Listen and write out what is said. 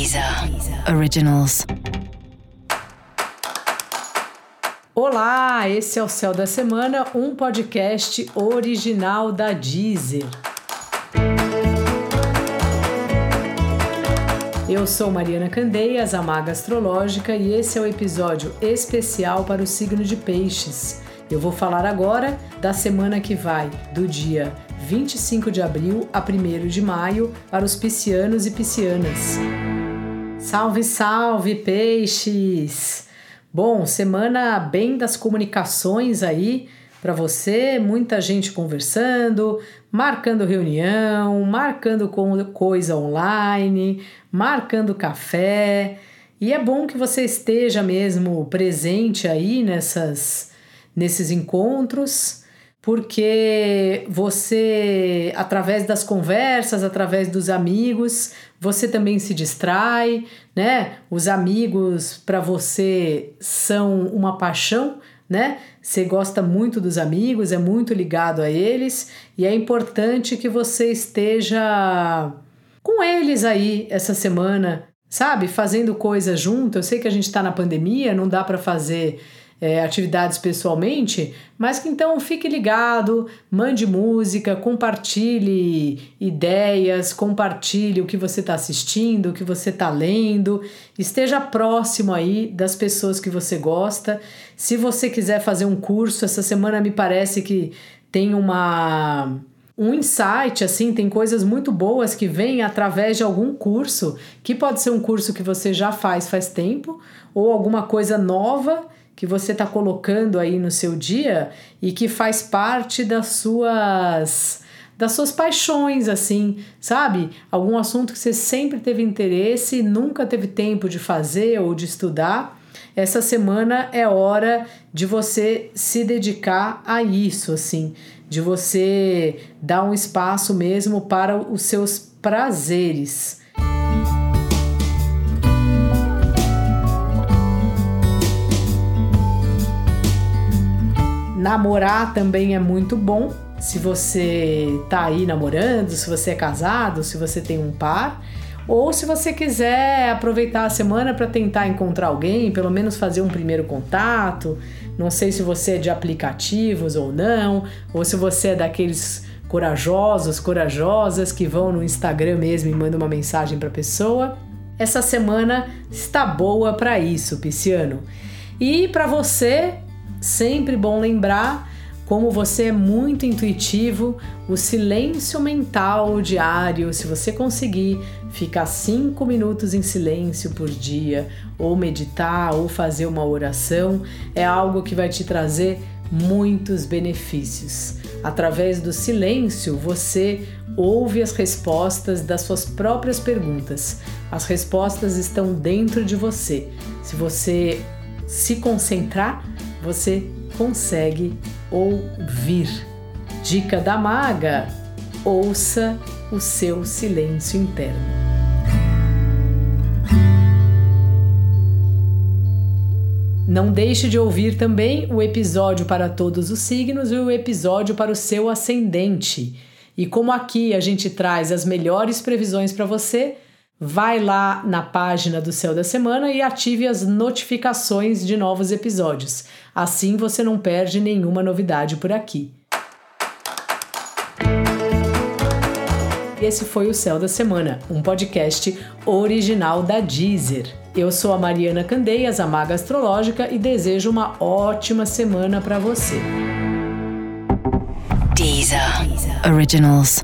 Deezer Originals. Olá, esse é o Céu da Semana, um podcast original da Deezer. Eu sou Mariana Candeias, a Maga Astrológica, e esse é o episódio especial para o signo de Peixes. Eu vou falar agora da semana que vai, do dia 25 de abril a 1 de maio, para os piscianos e piscianas. Salve, salve, peixes! Bom, semana bem das comunicações aí para você, muita gente conversando, marcando reunião, marcando coisa online, marcando café. E é bom que você esteja mesmo presente aí nessas nesses encontros porque você, através das conversas, através dos amigos, você também se distrai, né? Os amigos para você são uma paixão, né? Você gosta muito dos amigos, é muito ligado a eles e é importante que você esteja com eles aí essa semana, sabe? Fazendo coisas junto. Eu sei que a gente está na pandemia, não dá para fazer é, atividades pessoalmente, mas que então fique ligado, mande música, compartilhe ideias, compartilhe o que você está assistindo, o que você está lendo, esteja próximo aí das pessoas que você gosta. Se você quiser fazer um curso, essa semana me parece que tem uma um insight, assim, tem coisas muito boas que vêm através de algum curso, que pode ser um curso que você já faz faz tempo, ou alguma coisa nova que você está colocando aí no seu dia e que faz parte das suas das suas paixões, assim, sabe? Algum assunto que você sempre teve interesse e nunca teve tempo de fazer ou de estudar. Essa semana é hora de você se dedicar a isso, assim, de você dar um espaço mesmo para os seus prazeres. Namorar também é muito bom. Se você tá aí namorando, se você é casado, se você tem um par, ou se você quiser aproveitar a semana para tentar encontrar alguém, pelo menos fazer um primeiro contato. Não sei se você é de aplicativos ou não, ou se você é daqueles corajosos, corajosas que vão no Instagram mesmo e mandam uma mensagem para a pessoa. Essa semana está boa para isso, Pisciano. E para você Sempre bom lembrar como você é muito intuitivo, o silêncio mental diário, se você conseguir ficar cinco minutos em silêncio por dia, ou meditar, ou fazer uma oração, é algo que vai te trazer muitos benefícios. Através do silêncio, você ouve as respostas das suas próprias perguntas. As respostas estão dentro de você. Se você se concentrar, você consegue ouvir. Dica da maga: ouça o seu silêncio interno. Não deixe de ouvir também o episódio para todos os signos e o episódio para o seu ascendente. E como aqui a gente traz as melhores previsões para você, vai lá na página do Céu da Semana e ative as notificações de novos episódios. Assim você não perde nenhuma novidade por aqui. Esse foi o Céu da Semana, um podcast original da Deezer. Eu sou a Mariana Candeias, a Maga Astrológica, e desejo uma ótima semana para você. Deezer. Deezer. Originals.